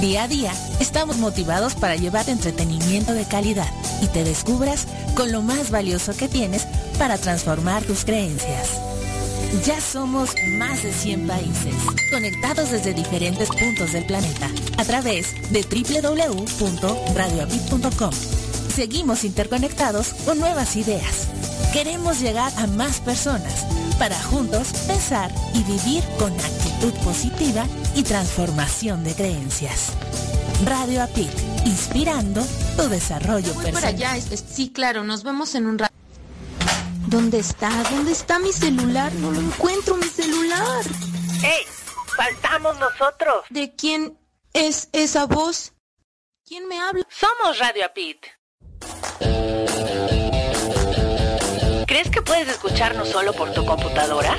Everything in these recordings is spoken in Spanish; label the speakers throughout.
Speaker 1: Día a día, estamos motivados para llevar entretenimiento de calidad y te descubras con lo más valioso que tienes para transformar tus creencias. Ya somos más de 100 países, conectados desde diferentes puntos del planeta, a través de www.radioapit.com. Seguimos interconectados con nuevas ideas. Queremos llegar a más personas para juntos pensar y vivir con actitud positiva y transformación de creencias. Radio Apit, inspirando tu desarrollo
Speaker 2: Voy
Speaker 1: personal.
Speaker 2: para allá. es- es- sí, claro, nos vemos en un rato. ¿Dónde está? ¿Dónde está mi celular? No lo encuentro, mi celular.
Speaker 3: ¡Ey! ¡Faltamos nosotros!
Speaker 2: ¿De quién es esa voz? ¿Quién me habla?
Speaker 3: Somos Radio Apit. ¿Crees que puedes escucharnos solo por tu computadora?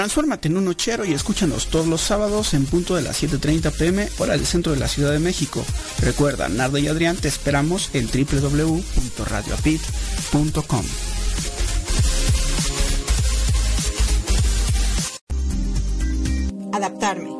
Speaker 4: Transfórmate en un nochero y escúchanos todos los sábados en punto de las 7.30 pm, hora del centro de la Ciudad de México. Recuerda, Nardo y Adrián te esperamos en www.radioapit.com.
Speaker 5: adaptarme,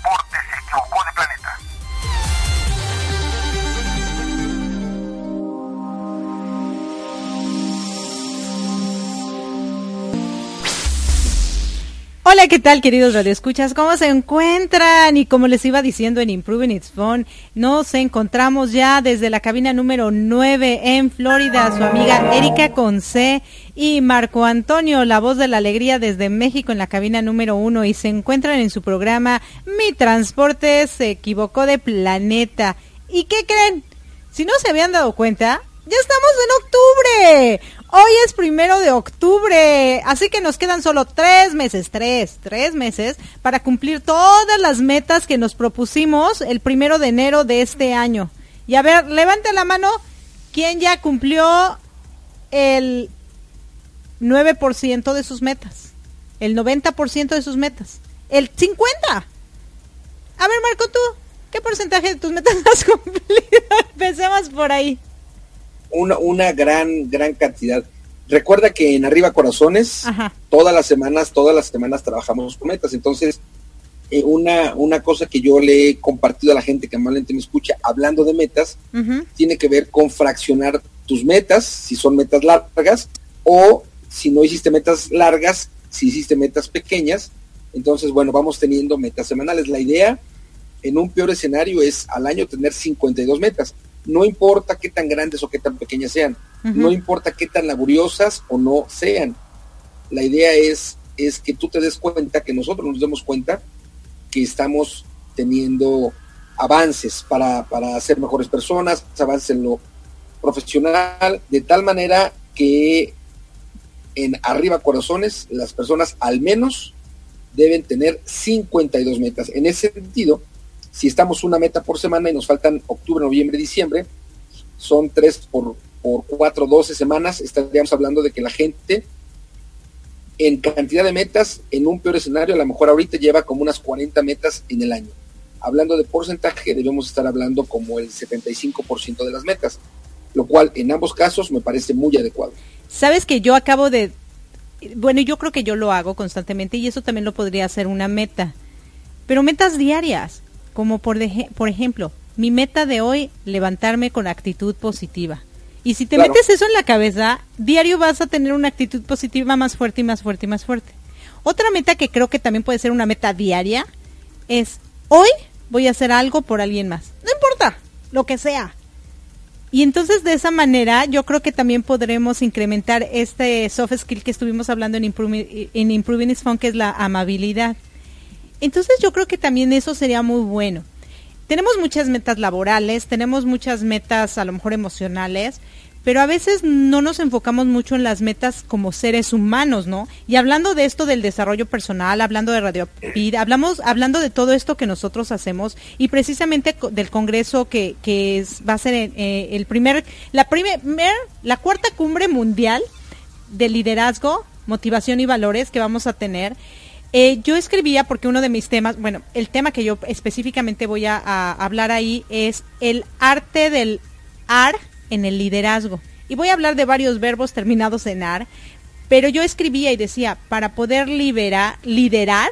Speaker 6: Hola, ¿qué tal, queridos radioescuchas? ¿Cómo se encuentran? Y como les iba diciendo en Improving It's Fun, nos encontramos ya desde la cabina número 9 en Florida, su amiga Erika Conce y Marco Antonio, la voz de la alegría desde México en la cabina número 1 y se encuentran en su programa Mi Transporte se equivocó de planeta. ¿Y qué creen? Si no se habían dado cuenta, ya estamos en octubre. Hoy es primero de octubre, así que nos quedan solo tres meses, tres, tres meses para cumplir todas las metas que nos propusimos el primero de enero de este año. Y a ver, levante la mano, ¿quién ya cumplió el 9% de sus metas? El 90% de sus metas. El 50%. A ver, Marco, tú, ¿qué porcentaje de tus metas has cumplido? Empecemos por ahí
Speaker 7: una, una gran, gran cantidad. Recuerda que en Arriba Corazones, todas las semanas, todas las semanas trabajamos con metas. Entonces, eh, una, una cosa que yo le he compartido a la gente que amablemente me escucha hablando de metas, tiene que ver con fraccionar tus metas, si son metas largas, o si no hiciste metas largas, si hiciste metas pequeñas. Entonces, bueno, vamos teniendo metas semanales. La idea en un peor escenario es al año tener 52 metas no importa qué tan grandes o qué tan pequeñas sean, no importa qué tan laboriosas o no sean. La idea es, es que tú te des cuenta, que nosotros nos demos cuenta que estamos teniendo avances para, para ser mejores personas, avances en lo profesional, de tal manera que en arriba corazones las personas al menos deben tener 52 metas. En ese sentido, si estamos una meta por semana y nos faltan octubre, noviembre, diciembre, son tres por, por cuatro, doce semanas, estaríamos hablando de que la gente en cantidad de metas, en un peor escenario, a lo mejor ahorita lleva como unas 40 metas en el año. Hablando de porcentaje, debemos estar hablando como el 75% de las metas, lo cual en ambos casos me parece muy adecuado.
Speaker 6: Sabes que yo acabo de, bueno, yo creo que yo lo hago constantemente y eso también lo podría ser una meta, pero metas diarias. Como por, por ejemplo, mi meta de hoy, levantarme con actitud positiva. Y si te metes eso en la cabeza, diario vas a tener una actitud positiva más fuerte y más fuerte y más fuerte. Otra meta que creo que también puede ser una meta diaria es, hoy voy a hacer algo por alguien más. No importa, lo que sea. Y entonces de esa manera yo creo que también podremos incrementar este soft skill que estuvimos hablando en Improving, en Improving is Fun, que es la amabilidad. Entonces yo creo que también eso sería muy bueno. Tenemos muchas metas laborales, tenemos muchas metas a lo mejor emocionales, pero a veces no nos enfocamos mucho en las metas como seres humanos, ¿no? Y hablando de esto del desarrollo personal, hablando de Radio hablamos, hablando de todo esto que nosotros hacemos y precisamente del congreso que, que va a ser eh, el primer, la primer, la cuarta cumbre mundial de liderazgo, motivación y valores que vamos a tener. Eh, yo escribía porque uno de mis temas, bueno, el tema que yo específicamente voy a, hablar ahí es el arte del AR en el liderazgo. Y voy a hablar de varios verbos terminados en AR, pero yo escribía y decía, para poder liberar, liderar,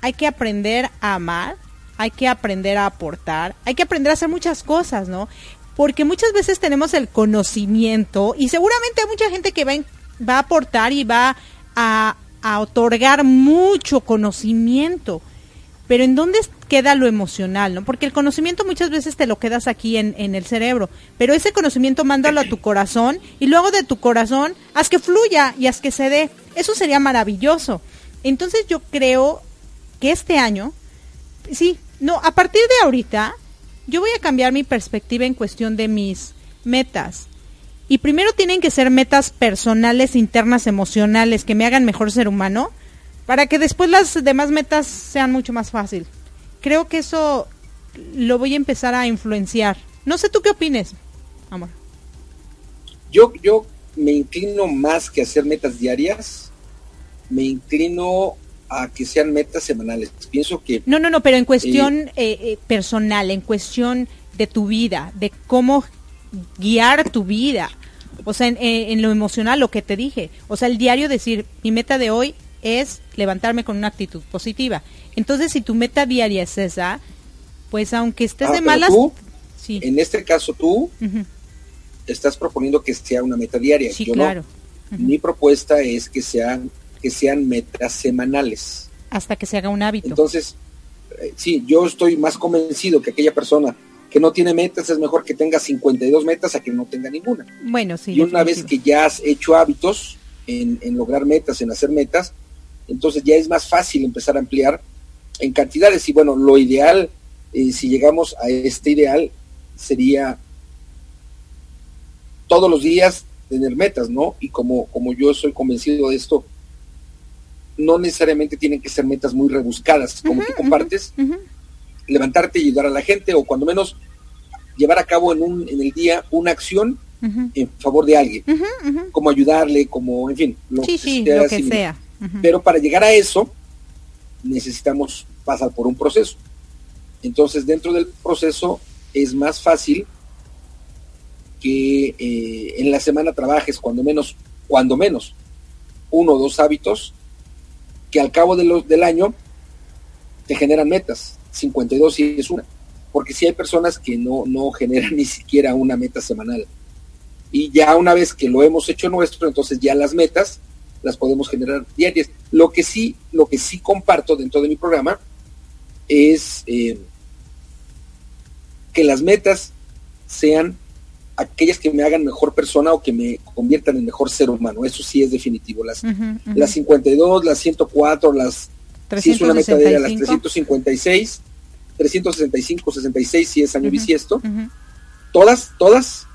Speaker 6: hay que aprender a amar, hay que aprender a aportar, hay que aprender a hacer muchas cosas, ¿no? Porque muchas veces tenemos el conocimiento y seguramente hay mucha gente que va, va a aportar y va a a otorgar mucho conocimiento. Pero ¿en dónde queda lo emocional? ¿no? Porque el conocimiento muchas veces te lo quedas aquí en, en el cerebro, pero ese conocimiento mándalo a tu corazón y luego de tu corazón haz que fluya y haz que se dé. Eso sería maravilloso. Entonces yo creo que este año, sí, no, a partir de ahorita, yo voy a cambiar mi perspectiva en cuestión de mis metas. Y primero tienen que ser metas personales, internas, emocionales, que me hagan mejor ser humano, para que después las demás metas sean mucho más fácil. Creo que eso lo voy a empezar a influenciar. No sé tú qué opines, amor.
Speaker 7: Yo, yo me inclino más que hacer metas diarias, me inclino a que sean metas semanales. Pienso que...
Speaker 6: No, no, no, pero en cuestión eh, eh, personal, en cuestión de tu vida, de cómo guiar tu vida. O sea, en, lo emocional, lo que te dije. O sea, el diario decir, mi meta de hoy es levantarme con una actitud positiva. Entonces, si tu meta diaria es esa, pues aunque estés
Speaker 7: ah,
Speaker 6: de malas...
Speaker 7: sí. En este caso tú estás proponiendo que sea una meta diaria.
Speaker 6: Sí, claro.
Speaker 7: Mi propuesta es que sea que sean metas semanales.
Speaker 6: Hasta que se haga un hábito.
Speaker 7: Entonces, eh, sí, yo estoy más convencido que aquella persona que no tiene metas es mejor que tenga 52 metas a que no tenga ninguna.
Speaker 6: Bueno, sí.
Speaker 7: Y una vez que ya has hecho hábitos en, en, lograr metas, en hacer metas, entonces ya es más fácil empezar a ampliar en cantidades. Y bueno, lo ideal, eh, si llegamos a este ideal, sería todos los días tener metas, ¿no? Y como, como yo soy convencido de esto, no necesariamente tienen que ser metas muy rebuscadas, como tú compartes, levantarte y ayudar a la gente, o cuando menos llevar a cabo en, un, en el día una acción en favor de alguien, como ayudarle, como, en fin,
Speaker 6: lo que, sea, lo que sea.
Speaker 7: Pero para llegar a eso, necesitamos pasar por un proceso. Entonces, dentro del proceso es más fácil que eh, en la semana trabajes cuando menos, cuando menos, uno o dos hábitos que al cabo de los, del año te generan metas. 52 sí es una. Porque si hay personas que no, no generan ni siquiera una meta semanal. Y ya una vez que lo hemos hecho nuestro, entonces ya las metas las podemos generar diarias. Lo que sí, lo que sí comparto dentro de mi programa es eh, que las metas sean aquellas que me hagan mejor persona o que me conviertan en mejor ser humano. Eso sí es definitivo. Las, las 52, las 104, las... Si es una meta de las 356, 365, 66, si es año bisiesto. Todas, todas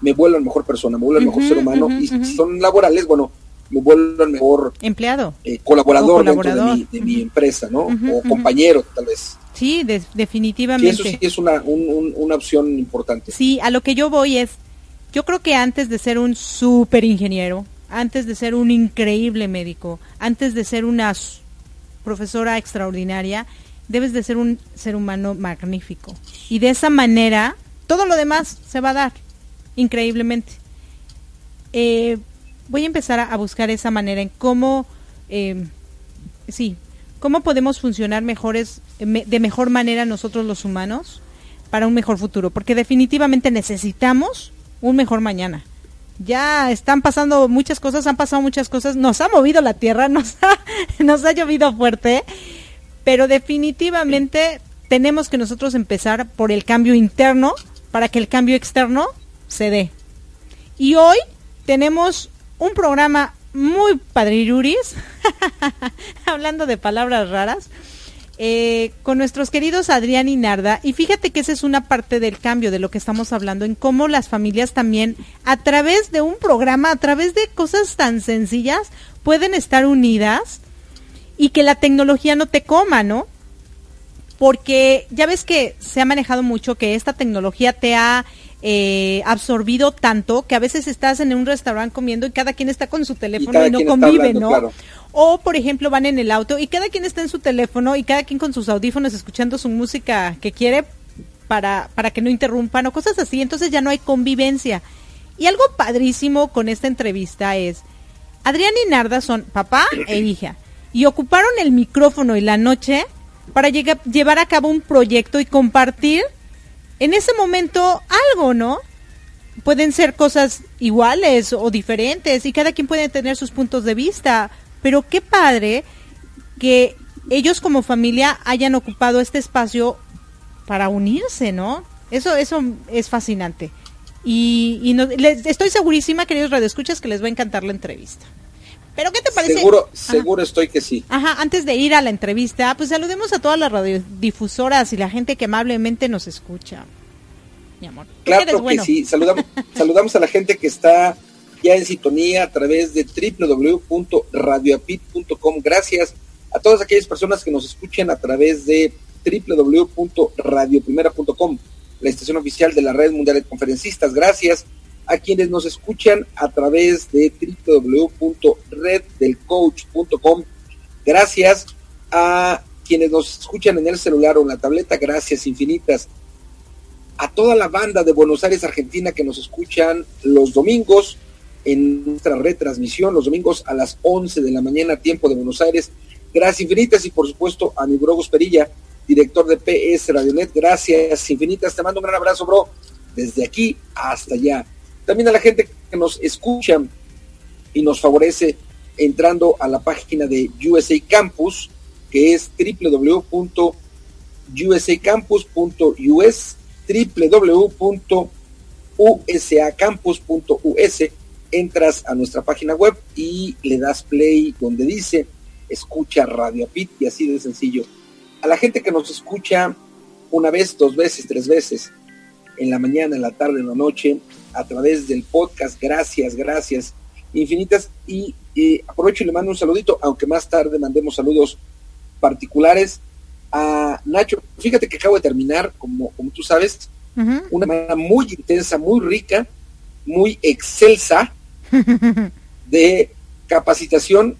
Speaker 7: me vuelven mejor persona, me vuelven mejor ser humano. y si son laborales, bueno, me vuelvan mejor
Speaker 6: empleado,
Speaker 7: eh, colaborador, dentro de mi, empresa, ¿no? o compañero, tal vez.
Speaker 6: Sí, definitivamente.
Speaker 7: eso sí es una, una opción importante.
Speaker 6: Sí, a lo que yo voy es, yo creo que antes de ser un super ingeniero, antes de ser un increíble médico, antes de ser una profesora extraordinaria, debes de ser un ser humano magnífico. Y de esa manera, todo lo demás se va a dar, increíblemente. Eh, voy a empezar a, buscar esa manera en cómo, eh, sí, cómo podemos funcionar mejores, de mejor manera nosotros los humanos para un mejor futuro, porque definitivamente necesitamos un mejor mañana. Ya están pasando muchas cosas, han pasado muchas cosas, nos ha movido la tierra, nos ha, nos ha llovido fuerte, pero definitivamente tenemos que nosotros empezar por el cambio interno para que el cambio externo se dé. Y hoy tenemos un programa muy padriruris, hablando de palabras raras, eh, con nuestros queridos Adrián y Narda. Y fíjate que esa es una parte del cambio de lo que estamos hablando, en cómo las familias también, a través de un programa, a través de cosas tan sencillas, pueden estar unidas y que la tecnología no te coma, ¿no? Porque ya ves que se ha manejado mucho que esta tecnología te ha eh, absorbido tanto que a veces estás en un restaurante comiendo y cada quien está con su teléfono y, no convive, ¿no? O, por ejemplo, van en el auto y cada quien está en su teléfono y cada quien con sus audífonos escuchando su música que quiere para, para que no interrumpan o cosas así. Entonces ya no hay convivencia. Y algo padrísimo con esta entrevista es, Adrián y Narda son papá e hija y ocuparon el micrófono y la noche para llevar a cabo un proyecto y compartir en ese momento algo, ¿no? Pueden ser cosas iguales o diferentes y cada quien puede tener sus puntos de vista, pero qué padre que ellos como familia hayan ocupado este espacio para unirse, ¿no? Eso, eso es fascinante. Y, les, estoy segurísima, queridos radioescuchas, que les va a encantar la entrevista. ¿Pero qué te parece?
Speaker 7: Seguro, seguro estoy que sí.
Speaker 6: Ajá, antes de ir a la entrevista, pues saludemos a todas las radiodifusoras y la gente que amablemente nos escucha. Mi amor.
Speaker 7: Claro que sí. Saludamos, saludamos a la gente que está ya en sintonía a través de www.radioapit.com. Gracias a todas aquellas personas que nos escuchan a través de www.radioprimera.com, la estación oficial de la Red Mundial de Conferencistas. Gracias a quienes nos escuchan a través de www.reddelcoach.com. Gracias a quienes nos escuchan en el celular o en la tableta, gracias infinitas. A toda la banda de Buenos Aires, Argentina, que nos escuchan los domingos en nuestra retransmisión, los domingos a las 11 de la mañana, tiempo de Buenos Aires. Gracias infinitas y por supuesto a mi bro Perilla, director de PS Radionet. Gracias infinitas. Te mando un gran abrazo, bro, desde aquí hasta allá. También a la gente que nos escucha y nos favorece entrando a la página de USA Campus, que es www.usacampus.us, www.usacampus.us. Entras a nuestra página web y le das play donde dice escucha Radio Pit y así de sencillo. A la gente que nos escucha una vez, dos veces, tres veces, en la mañana, en la tarde, en la noche, a través del podcast, gracias, gracias infinitas. Y, aprovecho y le mando un saludito, aunque más tarde mandemos saludos particulares a Nacho. Fíjate que acabo de terminar, como, como tú sabes, una manera muy intensa, muy rica, muy excelsa de capacitación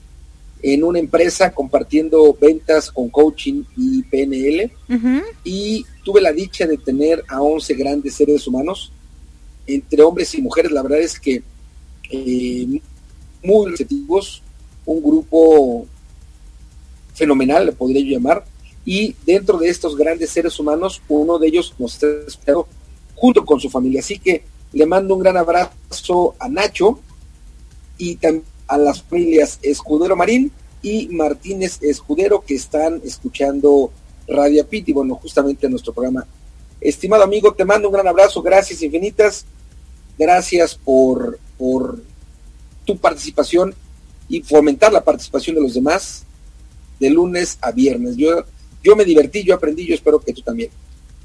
Speaker 7: en una empresa compartiendo ventas con coaching y PNL y tuve la dicha de tener a 11 grandes seres humanos entre hombres y mujeres. La verdad es que eh, muy receptivos un grupo fenomenal le podría yo llamar. Y dentro de estos grandes seres humanos uno de ellos nos está esperando junto con su familia. Así que le mando un gran abrazo a Nacho y también a las familias Escudero Marín y Martínez Escudero que están escuchando Radio Pit y bueno, justamente nuestro programa. Estimado amigo, te mando un gran abrazo, gracias infinitas, gracias por, por tu participación y fomentar la participación de los demás de lunes a viernes. Yo, yo me divertí, yo aprendí, yo espero que tú también.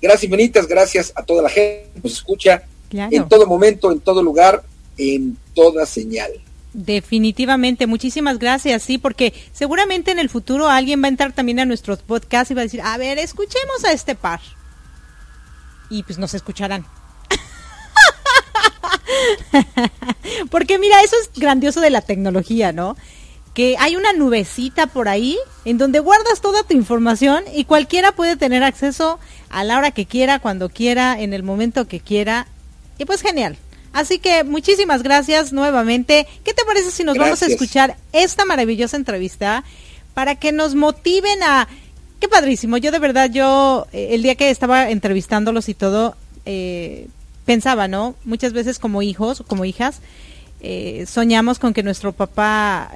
Speaker 7: Gracias infinitas, gracias a toda la gente que nos escucha en todo momento, en todo lugar, en toda señal.
Speaker 6: Definitivamente, muchísimas gracias, sí, porque seguramente en el futuro alguien va a entrar también a nuestros podcasts y va a decir, a ver, escuchemos a este par. Y pues nos escucharán. porque mira, eso es grandioso de la tecnología, ¿no? Que hay una nubecita por ahí en donde guardas toda tu información y cualquiera puede tener acceso a la hora que quiera, cuando quiera, en el momento que quiera. Y pues genial. Así que muchísimas gracias nuevamente. ¿Qué te parece si nos vamos a escuchar esta maravillosa entrevista para que nos motiven a... Qué padrísimo. Yo de verdad, yo eh, el día que estaba entrevistándolos y todo, eh, pensaba, ¿no? Muchas veces como hijos, como hijas, eh, soñamos con que nuestro papá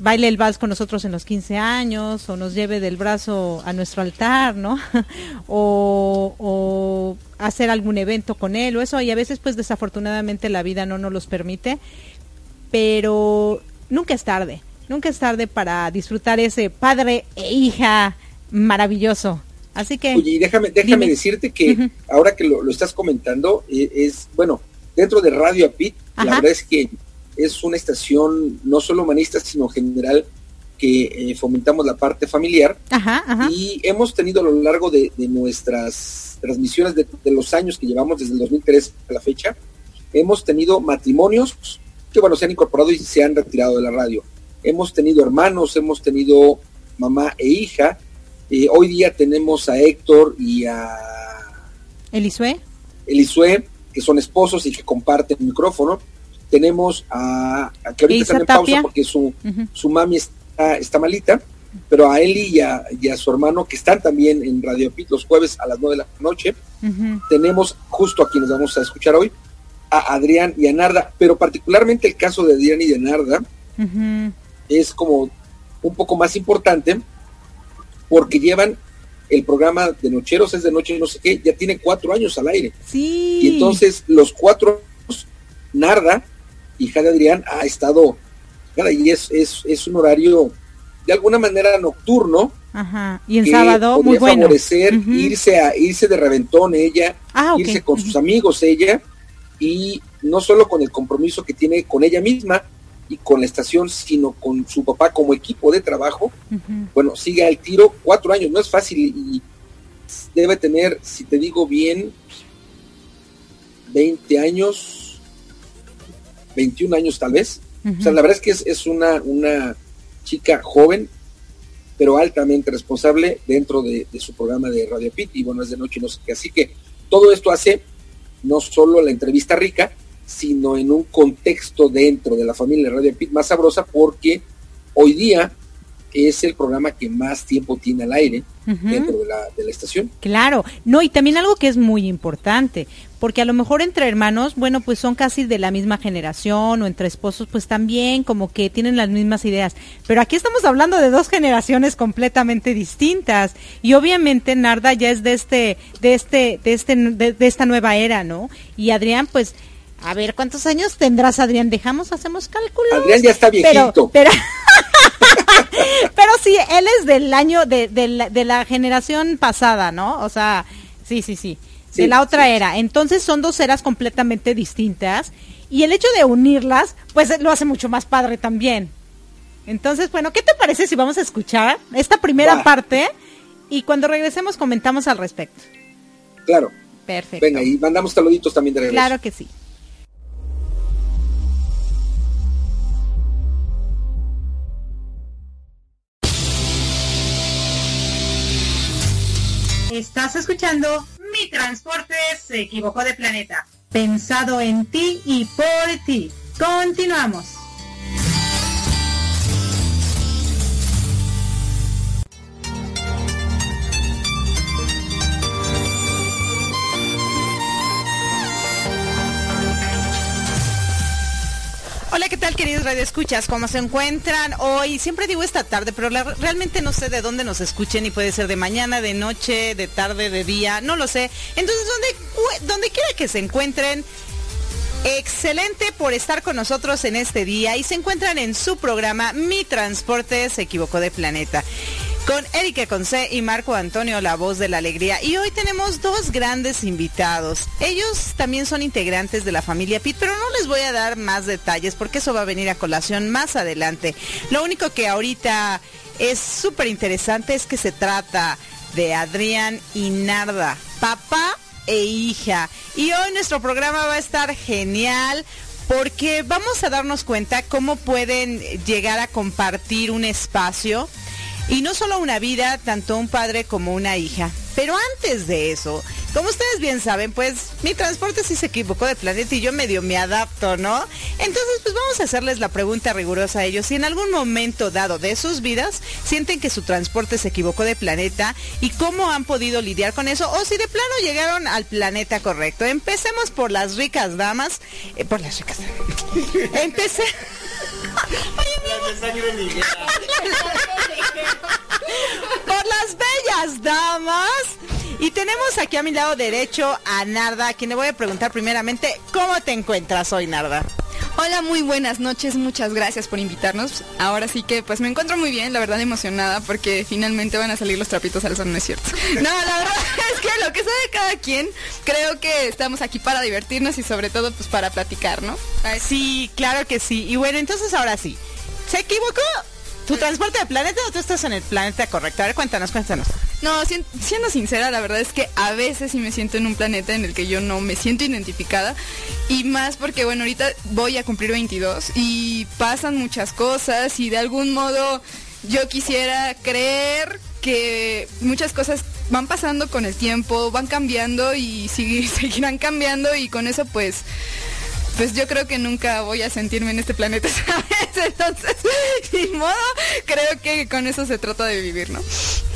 Speaker 6: baile el vals con nosotros en los 15 años o nos lleve del brazo a nuestro altar, ¿no? o, hacer algún evento con él o eso y a veces pues desafortunadamente la vida no nos los permite, pero nunca es tarde, nunca es tarde para disfrutar ese padre e hija maravilloso. Así que...
Speaker 7: Oye, y déjame, déjame decirte que ahora que lo, estás comentando, eh, es, bueno, dentro de Radio Apit, la verdad es que es una estación no solo humanista, sino general que eh, fomentamos la parte familiar y hemos tenido a lo largo de, nuestras transmisiones de, los años que llevamos desde el 2003 a la fecha, hemos tenido matrimonios que bueno, se han incorporado y se han retirado de la radio. Hemos tenido hermanos, hemos tenido mamá e hija. Eh, hoy día tenemos a Héctor y a...
Speaker 6: Elisue.
Speaker 7: Elisue, que son esposos y que comparten el micrófono tenemos a, que ahorita están en pausa porque su, su mami está, está malita, pero a Eli y a, y a, su hermano que están también en Radio Pit los jueves a las 9 de la noche. Tenemos justo a quienes vamos a escuchar hoy, a Adrián y a Narda, pero particularmente el caso de Adrián y de Narda es como un poco más importante porque llevan el programa de Nocheros, es de noche no sé qué, ya tiene cuatro años al aire.
Speaker 6: Sí.
Speaker 7: Y entonces los cuatro Narda hija de Adrián, ha estado, y es, es, es un horario de alguna manera nocturno.
Speaker 6: Ajá. Y en sábado, muy bueno.
Speaker 7: favorecer irse, a, irse de reventón ella, ah, irse con sus amigos ella, y no solo con el compromiso que tiene con ella misma y con la estación, sino con su papá como equipo de trabajo. Bueno, sigue al tiro, cuatro años, no es fácil y debe tener, si te digo bien, 20 años, 21 años tal vez. O sea, la verdad es que es, es una, una chica joven, pero altamente responsable dentro de, su programa de Radio Pit y bueno, es de noche y no sé qué. Así que todo esto hace no solo la entrevista rica, sino en un contexto dentro de la familia de Radio Pit más sabrosa porque hoy día es el programa que más tiempo tiene al aire dentro de la, de la estación.
Speaker 6: Claro, no, y también algo que es muy importante, porque a lo mejor entre hermanos, bueno, pues son casi de la misma generación o entre esposos, pues también como que tienen las mismas ideas. Pero aquí estamos hablando de dos generaciones completamente distintas y obviamente Narda ya es de este, de este, de este, de, esta nueva era, ¿no? Y Adrián, pues a ver, ¿cuántos años tendrás, Adrián? Dejamos, hacemos cálculos.
Speaker 8: Adrián ya está viejito.
Speaker 6: Pero, pero, sí, él es del año, de, de, la, de la generación pasada, ¿no? O sea, sí, sí, sí de la otra era. Entonces son dos eras completamente distintas y el hecho de unirlas, pues lo hace mucho más padre también. Entonces, bueno, ¿qué te parece si vamos a escuchar esta primera parte y cuando regresemos comentamos al respecto?
Speaker 8: Claro.
Speaker 6: Perfecto.
Speaker 8: Venga, y mandamos saluditos también de regreso.
Speaker 6: Claro que sí. Estás escuchando Mi Transporte se equivocó de planeta. Pensado en ti y por ti. Continuamos. Hola, ¿qué tal queridos radioescuchas? ¿Cómo se encuentran hoy? Siempre digo esta tarde, pero realmente no sé de dónde nos escuchen y puede ser de mañana, de noche, de tarde, de día, no lo sé. Entonces, donde, quiera que se encuentren, excelente por estar con nosotros en este día y se encuentran en su programa Mi Transporte se equivocó de planeta con Erika Conce y Marco Antonio, la voz de la alegría. Y hoy tenemos dos grandes invitados. Ellos también son integrantes de la familia Pitt, pero no les voy a dar más detalles porque eso va a venir a colación más adelante. Lo único que ahorita es súper interesante es que se trata de Adrián y Narda, papá e hija. Y hoy nuestro programa va a estar genial porque vamos a darnos cuenta cómo pueden llegar a compartir un espacio y no solo una vida, tanto un padre como una hija. Pero antes de eso, como ustedes bien saben, pues mi transporte sí se equivocó de planeta y yo medio me adapto, ¿no? Entonces, pues vamos a hacerles la pregunta rigurosa a ellos. Si en algún momento dado de sus vidas sienten que su transporte se equivocó de planeta y cómo han podido lidiar con eso o si de plano llegaron al planeta correcto. Empecemos por las ricas damas. Eh, por las ricas damas. Empecé. Por las bellas damas. Y tenemos aquí a mi lado derecho a Narda, a quien le voy a preguntar primeramente, ¿cómo te encuentras hoy, Narda?
Speaker 9: Hola, muy buenas noches, muchas gracias por invitarnos. Ahora sí que pues me encuentro muy bien, la verdad emocionada porque finalmente van a salir los trapitos al sol, no es cierto. No, la verdad es que lo que sabe cada quien, creo que estamos aquí para divertirnos y sobre todo pues para platicar, ¿no?
Speaker 6: Sí, claro que sí. Y bueno, entonces ahora sí, ¿se equivocó? ¿Tu transporte de planeta o tú estás en el planeta correcto? A ver, cuéntanos, cuéntanos.
Speaker 9: No, siendo sincera, la verdad es que a veces sí me siento en un planeta en el que yo no me siento identificada. Y más porque, bueno, ahorita voy a cumplir 22 y pasan muchas cosas y de algún modo yo quisiera creer que muchas cosas van pasando con el tiempo, van cambiando y seguirán cambiando y con eso pues pues yo creo que nunca voy a sentirme en este planeta, ¿sabes? Entonces, sin modo, creo que con eso se trata de vivir, ¿no?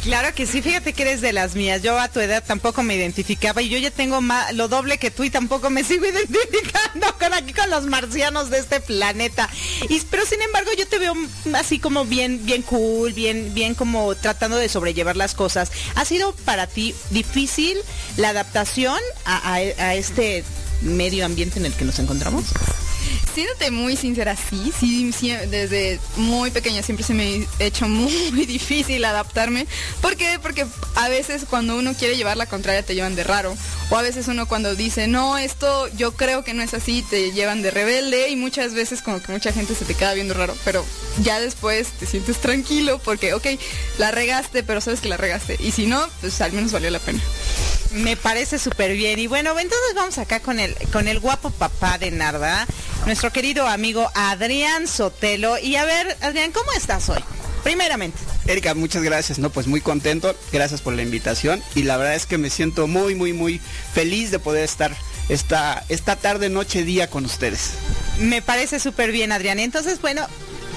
Speaker 6: Claro que sí, fíjate que eres de las mías. Yo a tu edad tampoco me identificaba y yo ya tengo más, lo doble que tú y tampoco me sigo identificando con aquí con los marcianos de este planeta. Pero sin embargo yo te veo así como bien, bien cool, bien, bien como tratando de sobrellevar las cosas. ¿Ha sido para ti difícil la adaptación a este medio ambiente en el que nos encontramos?
Speaker 9: Siéndote muy sincera, sí, sí, desde muy pequeña siempre se me ha hecho muy difícil adaptarme. ¿Por qué? Porque a veces cuando uno quiere llevar la contraria te llevan de raro. O a veces uno cuando dice, no, esto yo creo que no es así, te llevan de rebelde y muchas veces como que mucha gente se te queda viendo raro. Pero ya después te sientes tranquilo porque, ok, la regaste, pero sabes que la regaste. Y si no, pues al menos valió la pena.
Speaker 6: Me parece súper bien. Y bueno, entonces vamos acá con el, con el guapo papá de Narda, nuestro querido amigo Adrián Sotelo. Y a ver, Adrián, ¿cómo estás hoy? Primeramente.
Speaker 4: Erika, muchas gracias, ¿no? Pues muy contento, gracias por la invitación y la verdad es que me siento muy, muy, muy feliz de poder estar esta, esta tarde, noche, día con ustedes.
Speaker 6: Me parece súper bien, Adrián. Entonces, bueno,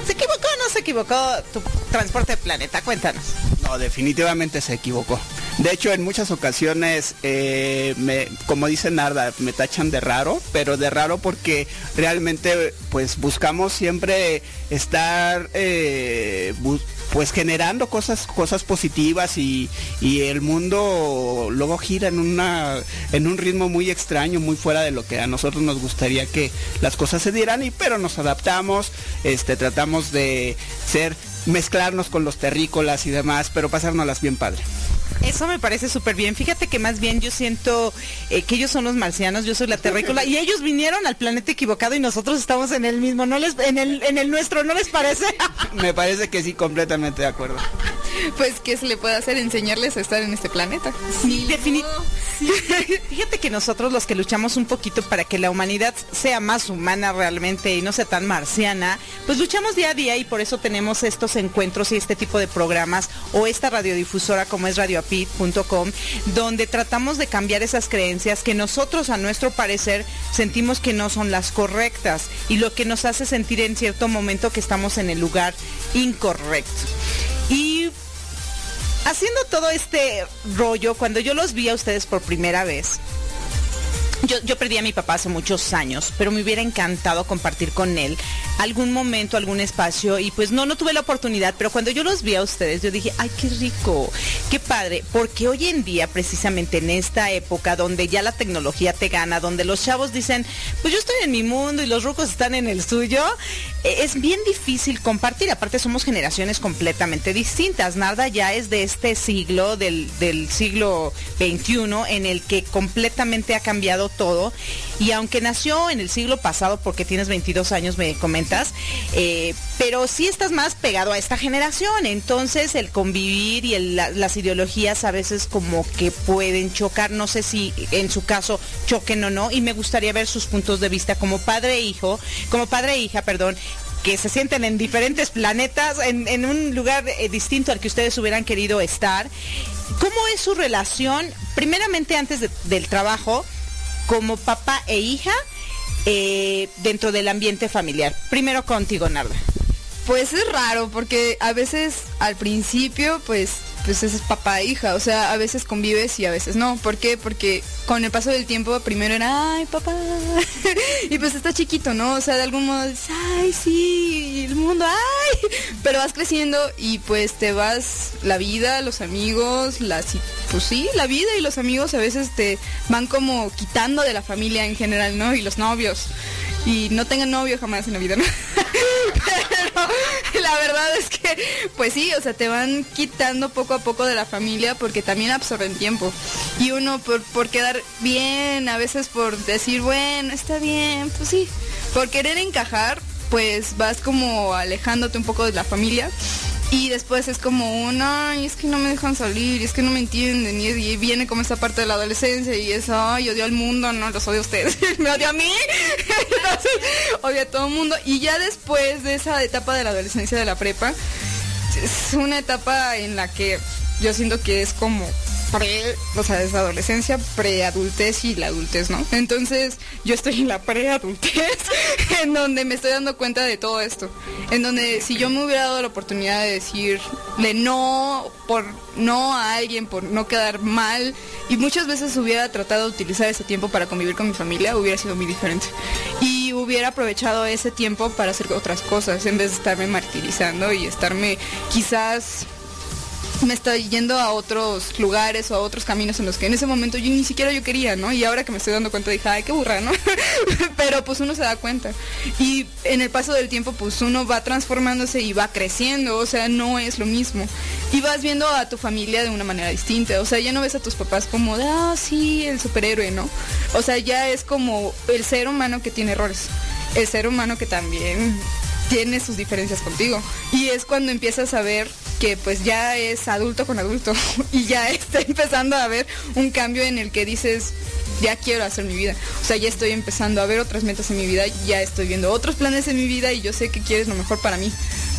Speaker 6: ¿se equivocó o no se equivocó tu transporte planeta? Cuéntanos.
Speaker 4: No, definitivamente se equivocó. De hecho, en muchas ocasiones, eh, como dice Narda, me tachan de raro, pero de raro porque realmente pues buscamos siempre estar eh, pues generando cosas, cosas positivas y, el mundo luego gira en una, en un ritmo muy extraño, muy fuera de lo que a nosotros nos gustaría que las cosas se dieran, y pero nos adaptamos, este, tratamos de ser, mezclarnos con los terrícolas y demás, pero pasárnoslas bien padre.
Speaker 6: Eso me parece súper bien. Fíjate que más bien yo siento eh, que ellos son los marcianos, yo soy la terrícola y ellos vinieron al planeta equivocado y nosotros estamos en el mismo, no les, en el, en el nuestro, ¿no les parece?
Speaker 4: me parece que sí, completamente de acuerdo.
Speaker 9: Pues, ¿qué se le puede hacer? Enseñarles a estar en este planeta.
Speaker 6: Sí, definitivamente. Fíjate que nosotros los que luchamos un poquito para que la humanidad sea más humana realmente y no sea tan marciana, pues luchamos día a día y por eso tenemos estos encuentros y este tipo de programas o esta radiodifusora como es radioapit.com, donde tratamos de cambiar esas creencias que nosotros a nuestro parecer sentimos que no son las correctas y lo que nos hace sentir en cierto momento que estamos en el lugar incorrecto. Y haciendo todo este rollo, cuando yo los vi a ustedes por primera vez, yo, perdí a mi papá hace muchos años, pero me hubiera encantado compartir con él algún momento, algún espacio y pues no, no tuve la oportunidad, pero cuando yo los vi a ustedes, yo dije, ay, qué rico, qué padre, porque hoy en día, precisamente en esta época donde ya la tecnología te gana, donde los chavos dicen, pues yo estoy en mi mundo y los rucos están en el suyo, eh, es bien difícil compartir, aparte somos generaciones completamente distintas, Narda ya es de este siglo, del, del siglo XXI, en el que completamente ha cambiado todo. Y aunque nació en el siglo pasado, porque tienes 22 años, me comentas, eh, pero sí estás más pegado a esta generación. Entonces el convivir y las ideologías a veces como que pueden chocar. No sé si en su caso choquen o no. Y me gustaría ver sus puntos de vista como padre e hijo, como padre e hija, perdón, que se sienten en diferentes planetas, en, un lugar eh, distinto al que ustedes hubieran querido estar. ¿Cómo es su relación, primeramente antes del trabajo, como papá e hija eh, dentro del ambiente familiar. Primero contigo, Narda.
Speaker 9: Pues es raro porque a veces al principio pues pues es papá e hija, o sea, a veces convives y a veces no. ¿Por qué? Porque con el paso del tiempo primero era, ay, papá, y pues está chiquito, ¿no? O sea, de algún modo dices, ay, sí, el mundo, ay, pero vas creciendo y pues te vas, la vida, los amigos, las, pues sí, la vida y los amigos a veces te van como quitando de la familia en general, ¿no? Y los novios. Y no tengan novio jamás en la vida, ¿no? La verdad es que, pues sí, o sea, te van quitando poco a poco de la familia porque también absorben tiempo. Y uno por, por quedar bien, a veces por decir, bueno, está bien, pues sí, por querer encajar, pues vas como alejándote un poco de la familia y después es como un, ay, es que no me dejan salir, es que no me entienden, y, viene como esa parte de la adolescencia y es, ay, odio al mundo, no, los odio a ustedes, me odio a mí, odio a todo el mundo. Y ya después de esa etapa de la adolescencia de la prepa, es una etapa en la que yo siento que es como pre, o sea, es adolescencia, preadultez y la adultez, ¿no? Entonces, yo estoy en la preadultez, en donde me estoy dando cuenta de todo esto. En donde si yo me hubiera dado la oportunidad de decirle no por no a alguien, por no quedar mal, y muchas veces hubiera tratado de utilizar ese tiempo para convivir con mi familia, hubiera sido muy diferente. Y hubiera aprovechado ese tiempo para hacer otras cosas, en vez de estarme martirizando y estarme quizás me estoy yendo a otros lugares o a otros caminos en los que en ese momento yo ni siquiera yo quería, ¿no? Y ahora que me estoy dando cuenta dije, ay, qué burra, ¿no? Pero pues uno se da cuenta. Y en el paso del tiempo pues uno va transformándose y va creciendo, o sea, no es lo mismo. Y vas viendo a tu familia de una manera distinta, o sea, ya no ves a tus papás como de, ah, sí, el superhéroe, ¿no? O sea, ya es como el ser humano que tiene errores, el ser humano que también tiene sus diferencias contigo. Y es cuando empiezas a ver que pues ya es adulto con adulto y ya está empezando a ver un cambio en el que dices, ya quiero hacer mi vida. O sea, ya estoy empezando a ver otras metas en mi vida, ya estoy viendo otros planes en mi vida y yo sé que quieres lo mejor para mí,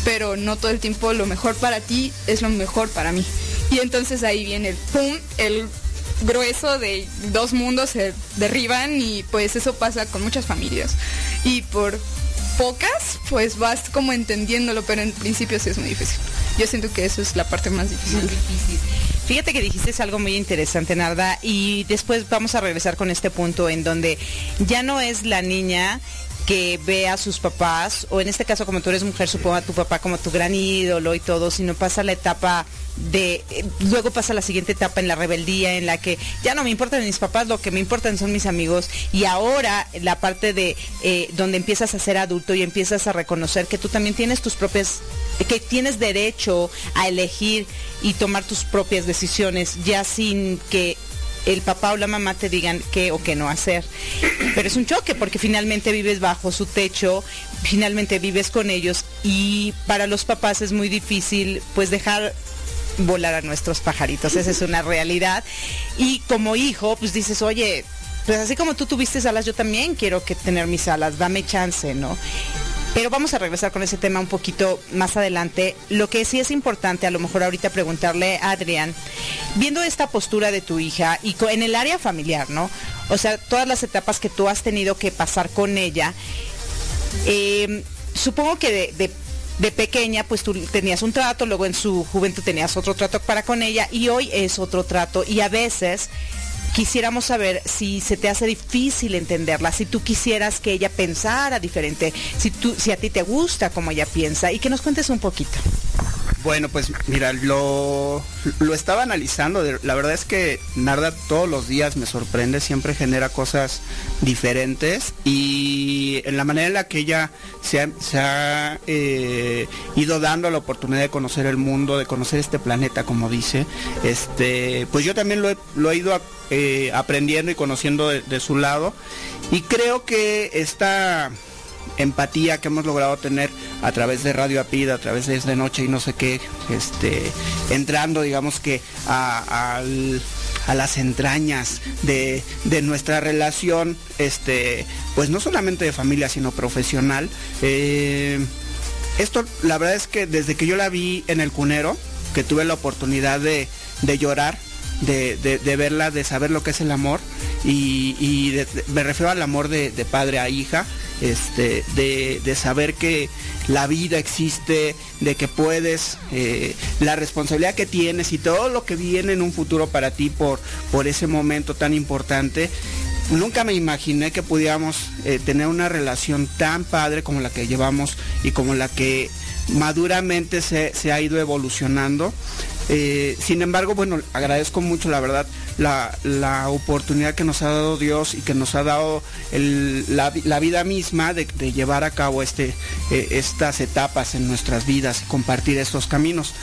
Speaker 9: pero no todo el tiempo lo mejor para ti es lo mejor para mí. Y entonces ahí viene el pum, el grueso de dos mundos se derriban y pues eso pasa con muchas familias. Y por pocas, pues vas como entendiéndolo, pero en principio sí es muy difícil. Yo siento que eso es la parte más difícil.
Speaker 6: Fíjate que dijiste algo muy interesante, Narda, y después vamos a regresar con este punto en donde ya no es la niña que ve a sus papás, o en este caso como tú eres mujer, supongo a tu papá como tu gran ídolo y todo, sino pasa la etapa de, eh, luego pasa la siguiente etapa en la rebeldía, en la que ya no me importan mis papás, lo que me importan son mis amigos, y ahora la parte de eh, donde empiezas a ser adulto y empiezas a reconocer que tú también tienes tus propias, que tienes derecho a elegir y tomar tus propias decisiones, ya sin que el papá o la mamá te digan qué o qué no hacer. Pero es un choque porque finalmente vives bajo su techo, finalmente vives con ellos y para los papás es muy difícil pues dejar volar a nuestros pajaritos, esa es una realidad. Y como hijo, pues dices, oye, pues así como tú tuviste alas, yo también quiero que tener mis alas, dame chance, ¿no? Pero vamos a regresar con ese tema un poquito más adelante. Lo que sí es importante, a lo mejor ahorita preguntarle a Adrián, viendo esta postura de tu hija y en el área familiar, ¿no? O sea, todas las etapas que tú has tenido que pasar con ella, em, supongo que de pequeña, pues tú tenías un trato, luego en su juventud tenías otro trato para con ella y hoy es otro trato. Y a veces quisiéramos saber si se te hace difícil entenderla, si tú quisieras que ella pensara diferente, si, tú, si a ti te gusta como ella piensa y que nos cuentes un poquito.
Speaker 4: Bueno, pues mira, lo, lo estaba analizando. La verdad es que Narda todos los días me sorprende, siempre genera cosas diferentes y en la manera en la que ella se ha, eh, ido dando la oportunidad de conocer el mundo, de conocer este planeta, como dice, este, pues yo también lo he, lo he ido eh, aprendiendo y conociendo de su lado y creo que esta empatía que hemos logrado tener a través de Radio Apida, a través de De Noche y no sé qué, este, entrando digamos que a, las entrañas de, nuestra relación, este, pues no solamente de familia, sino profesional. Eh, esto, la verdad es que desde que yo la vi en el cunero, que tuve la oportunidad de, llorar, de, verla, de saber lo que es el amor, y, me refiero al amor de, padre a hija, este, de, saber que la vida existe, de que puedes, eh, la responsabilidad que tienes y todo lo que viene en un futuro para ti por, por ese momento tan importante. Nunca me imaginé que pudiéramos eh, tener una relación tan padre como la que llevamos y como la que maduramente se, se ha ido evolucionando. Eh, sin embargo, bueno, agradezco mucho, la verdad, la, oportunidad que nos ha dado Dios y que nos ha dado la, vida misma de, llevar a cabo este, eh, estas etapas en nuestras vidas y compartir estos caminos.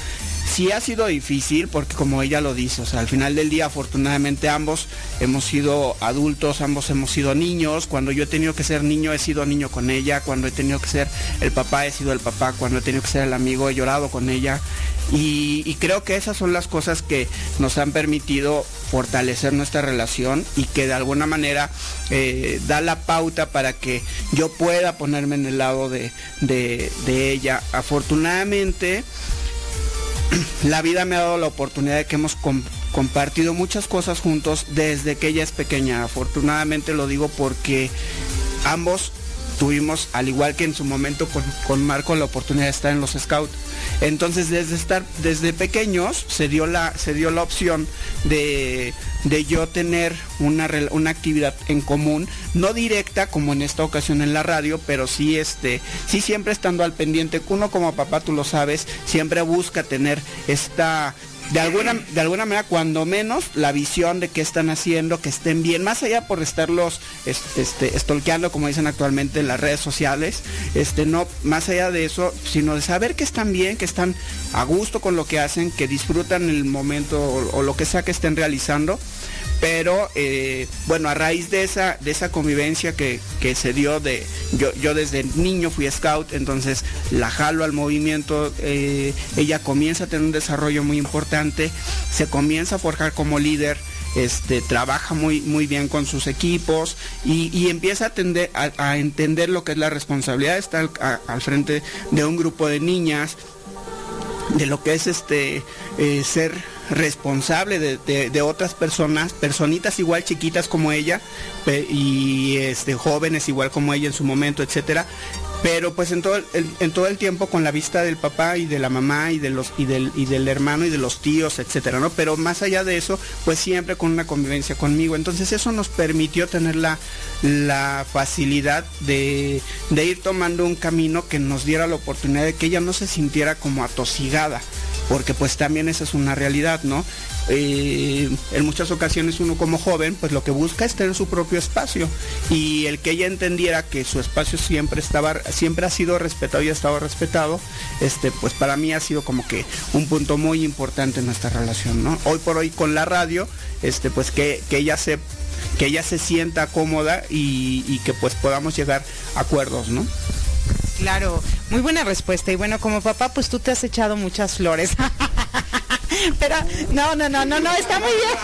Speaker 4: Sí ha sido difícil porque como ella lo dice, al final del día afortunadamente ambos hemos sido adultos, ambos hemos sido niños, cuando yo he tenido que ser niño he sido niño con ella, cuando he tenido que ser el papá he sido el papá, cuando he tenido que ser el amigo he llorado con ella y, creo que esas son las cosas que nos han permitido fortalecer nuestra relación y que de alguna manera eh, da la pauta para que yo pueda ponerme en el lado de, de ella. Afortunadamente, la vida me ha dado la oportunidad de que hemos compartido muchas cosas juntos desde que ella es pequeña. Afortunadamente lo digo porque ambos tuvimos, al igual que en su momento con, Marco, la oportunidad de estar en los Scouts. Entonces, desde estar, desde pequeños, se dio la, se dio la opción de, de yo tener una, una actividad en común, no directa como en esta ocasión en la radio, pero sí, este, sí siempre estando al pendiente. Uno como papá, tú lo sabes, siempre busca tener esta de alguna, de alguna manera, cuando menos, la visión de qué están haciendo, que estén bien, más allá por estarlos este, estolqueando, como dicen actualmente en las redes sociales, este, no, más allá de eso, sino de saber que están bien, que están a gusto con lo que hacen, que disfrutan el momento o lo que sea que estén realizando pero eh, bueno, a raíz de esa, de esa convivencia que, se dio de, yo, yo, desde niño fui scout, entonces la jalo al movimiento, eh, ella comienza a tener un desarrollo muy importante, se comienza a forjar como líder, este, trabaja muy, muy bien con sus equipos y, empieza a, entender lo que es la responsabilidad de estar al frente de un grupo de niñas, de lo que es este eh, ser responsable de, otras personas, personitas igual chiquitas como ella y este, jóvenes igual como ella en su momento, etcétera. pero pues en todo el, en todo el tiempo con la vista del papá y de la mamá y de los y del y del hermano y de los tíos, etcétera, ¿no? Pero más allá de eso, pues siempre con una convivencia conmigo. Entonces eso nos permitió tener la, la facilidad de, de ir tomando un camino que nos diera la oportunidad de que ella no se sintiera como atosigada porque pues también esa es una realidad, ¿no? Eh, en muchas ocasiones uno como joven pues lo que busca es tener su propio espacio. Y el que ella entendiera que su espacio siempre estaba siempre ha sido respetado y ha estado respetado este pues para mí ha sido como que un punto muy importante en nuestra relación no hoy por hoy con la radio este pues que, ella se que ella se sienta cómoda y, y que pues podamos llegar a acuerdos no
Speaker 6: Claro, muy buena respuesta. Y bueno, como papá, pues tú te has echado muchas flores. Pero no, no, no, no, no, está muy bien.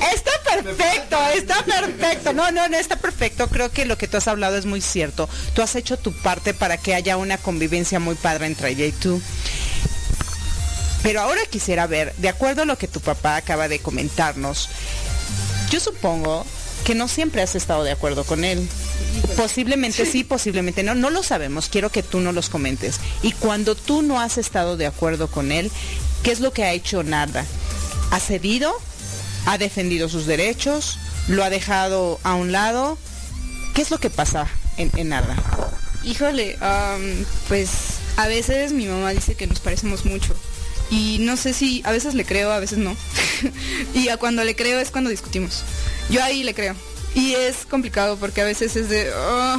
Speaker 6: Está perfecto, está perfecto. No, no, no, está perfecto. Creo que lo que tú has hablado es muy cierto. Tú has hecho tu parte para que haya una convivencia muy padre entre ella y tú. Pero ahora quisiera ver, de acuerdo a lo que tu papá acaba de comentarnos, yo supongo que no siempre has estado de acuerdo con él. Posiblemente sí, posiblemente no, no lo sabemos, quiero que tú no los comentes. Y cuando tú no has estado de acuerdo con él, ¿qué es lo que ha hecho Narda? ¿Ha cedido? ¿Ha defendido sus derechos? ¿Lo ha dejado a un lado? ¿Qué es lo que pasa en, en Narda?
Speaker 9: Híjole, pues a veces mi mamá dice que nos parecemos mucho. Y no sé si a veces le creo, a veces no. y a cuando le creo es cuando discutimos. Yo ahí le creo. Y es complicado porque a veces es de... Ah",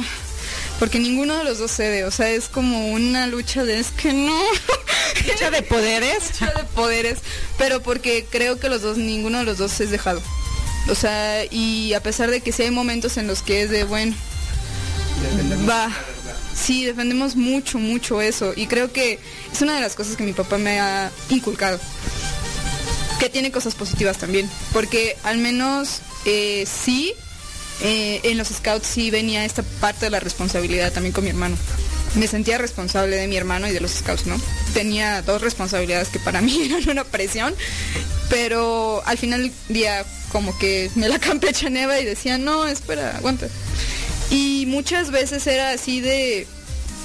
Speaker 9: porque ninguno de los dos cede, o sea, es como una lucha de es que no.
Speaker 6: lucha de poderes.
Speaker 9: lucha de poderes, pero porque creo que los dos, ninguno de los dos es dejado. O sea, y a pesar de que sí hay momentos en los que es de, bueno, va. Sí, defendemos mucho, mucho eso. Y creo que es una de las cosas que mi papá me ha inculcado. Que tiene cosas positivas también. Porque al menos eh, sí eh, en los scouts sí venía esta parte de la responsabilidad también con mi hermano. Me sentía responsable de mi hermano y de los scouts, ¿no? Tenía dos responsabilidades que para mí eran una presión, pero al final del día como que me la campechaneba y decía, no, espera, aguanta. Y muchas veces era así de,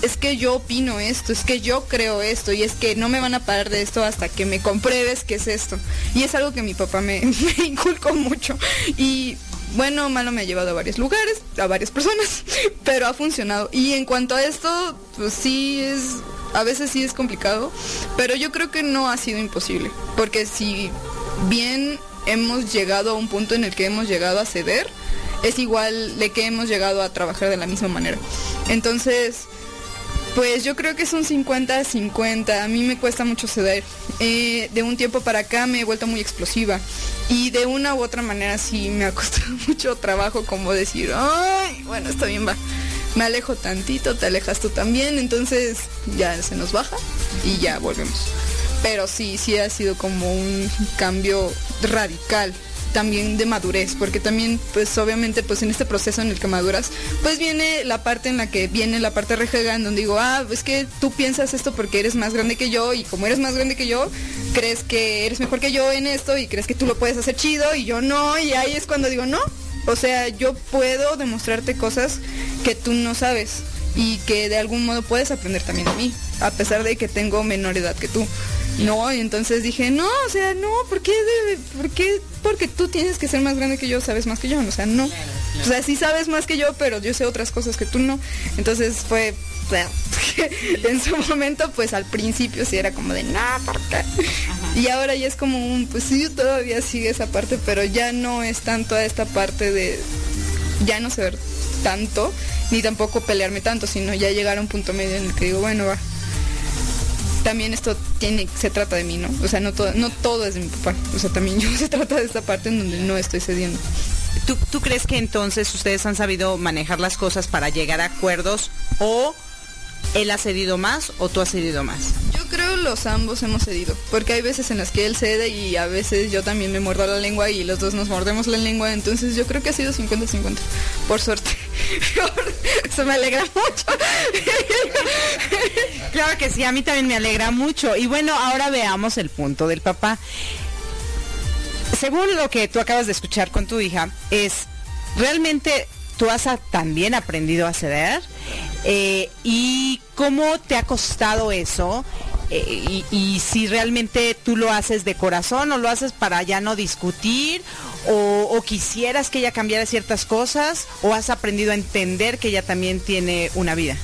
Speaker 9: es que yo opino esto, es que yo creo esto y es que no me van a parar de esto hasta que me compruebes qué es esto. Y es algo que mi papá me, me inculcó mucho. Y bueno malo me ha llevado a varios lugares, a varias personas, pero ha funcionado. Y en cuanto a esto, pues sí es, a veces sí es complicado, pero yo creo que no ha sido imposible, porque si bien hemos llegado a un punto en el que hemos llegado a ceder, es igual de que hemos llegado a trabajar de la misma manera. Entonces, pues yo creo que es un 50-50. A mí me cuesta mucho ceder. Eh, de un tiempo para acá me he vuelto muy explosiva. Y de una u otra manera sí me ha costado mucho trabajo como decir, ay, bueno, está bien, va. Me alejo tantito, te alejas tú también, entonces ya se nos baja y ya volvemos. Pero sí, sí ha sido como un cambio radical también de madurez, porque también pues obviamente pues en este proceso en el que maduras, pues viene la parte en la que viene la parte rejega en donde digo, ah, es que tú piensas esto porque eres más grande que yo y como eres más grande que yo, crees que eres mejor que yo en esto y crees que tú lo puedes hacer chido y yo no, y ahí es cuando digo, no, o sea, yo puedo demostrarte cosas que tú no sabes y que de algún modo puedes aprender también de mí, a pesar de que tengo menor edad que tú. No, y entonces dije, no, o sea, no, ¿por qué, ¿por qué? Porque tú tienes que ser más grande que yo, sabes más que yo, o sea, no. O sea, sí sabes más que yo, pero yo sé otras cosas que tú no. Entonces fue, en su momento, pues al principio sí era como de, no, ¿por qué? Y ahora ya es como un, pues sí, todavía sigue esa parte, pero ya no es tanto a esta parte de, ya no ver tanto, ni tampoco pelearme tanto, sino ya llegar a un punto medio en el que digo, bueno, va, también esto tiene, se trata de mí, ¿no? O sea, no todo, no todo es de mi papá. O sea, también yo se trata de esta parte en donde no estoy cediendo.
Speaker 6: ¿Tú, ¿Tú crees que entonces ustedes han sabido manejar las cosas para llegar a acuerdos o él ha cedido más o tú has cedido más?
Speaker 9: Yo creo los ambos hemos cedido, porque hay veces en las que él cede y a veces yo también me muerdo la lengua y los dos nos mordemos la lengua, entonces yo creo que ha sido 50-50, por suerte. Eso me alegra mucho.
Speaker 6: claro que sí, a mí también me alegra mucho. Y bueno, ahora veamos el punto del papá. Según lo que tú acabas de escuchar con tu hija, es realmente tú has también aprendido a ceder
Speaker 10: Eh, ¿Y cómo te ha costado eso? Eh, y, y, si realmente tú lo haces de corazón o lo haces para ya no discutir o, quisieras que ella cambiara ciertas cosas o has aprendido a entender que ella también tiene una vida.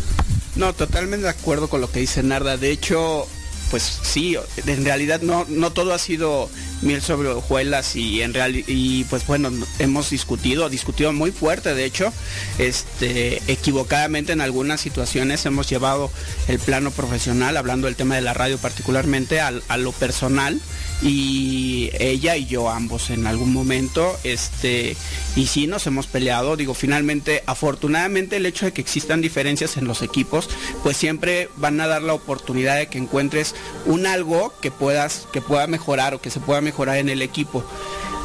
Speaker 4: No, totalmente de acuerdo con lo que dice Narda. De hecho, pues sí, en realidad no, no todo ha sido miel sobre hojuelas y en real y pues bueno hemos discutido discutido muy fuerte de hecho este equivocadamente en algunas situaciones hemos llevado el plano profesional hablando del tema de la radio particularmente a, a lo personal y ella y yo ambos en algún momento este y sí nos hemos peleado. Digo finalmente afortunadamente el hecho de que existan diferencias en los equipos pues siempre van a dar la oportunidad de que encuentres un algo que puedas que pueda mejorar o que se pueda mejorar en el equipo.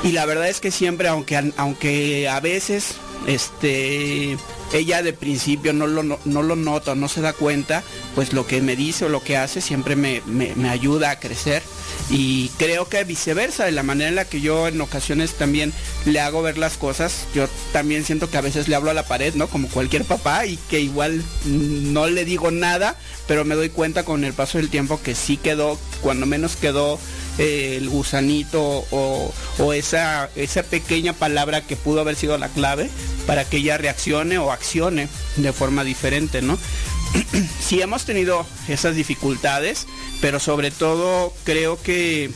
Speaker 4: Y la verdad es que siempre aunque aunque a veces este ella de principio no lo, no, lo nota, no se da cuenta, pues lo que me dice o lo que hace siempre me, me, me, ayuda a crecer. Y creo que viceversa, de la manera en la que yo en ocasiones también le hago ver las cosas, yo también siento que a veces le hablo a la pared, ¿no? Como cualquier papá y que igual no le digo nada, pero me doy cuenta con el paso del tiempo que sí quedó, cuando menos quedó eh, el gusanito o, o, esa, esa pequeña palabra que pudo haber sido la clave para que ella reaccione o accione de forma diferente, ¿no? sí hemos tenido esas dificultades, pero sobre todo creo que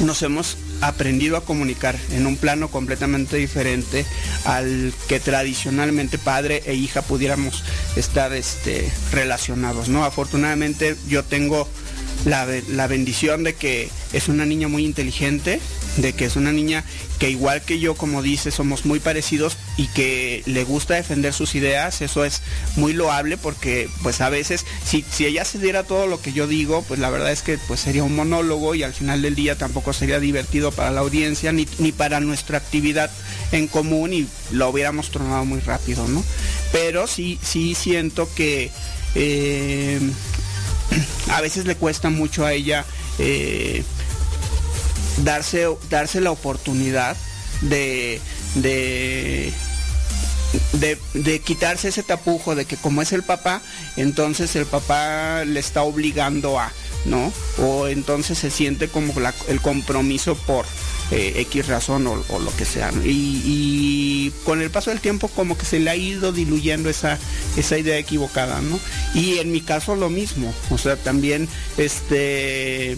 Speaker 4: nos hemos aprendido a comunicar en un plano completamente diferente al que tradicionalmente padre e hija pudiéramos estar este, relacionados, ¿no? Afortunadamente yo tengo la, la, bendición de que es una niña muy inteligente, de que es una niña que igual que yo, como dice, somos muy parecidos y que le gusta defender sus ideas, eso es muy loable porque pues a veces si, si ella se diera todo lo que yo digo, pues la verdad es que pues sería un monólogo y al final del día tampoco sería divertido para la audiencia ni, ni para nuestra actividad en común y lo hubiéramos tronado muy rápido, ¿no? Pero sí, sí siento que eh, a veces le cuesta mucho a ella eh, darse, darse la oportunidad de, de, de, quitarse ese tapujo de que como es el papá, entonces el papá le está obligando a, ¿no? O entonces se siente como el compromiso por eh, X razón o, o, lo que sea. Y, con el paso del tiempo como que se le ha ido diluyendo esa, esa idea equivocada, ¿no? Y en mi caso lo mismo, o sea, también este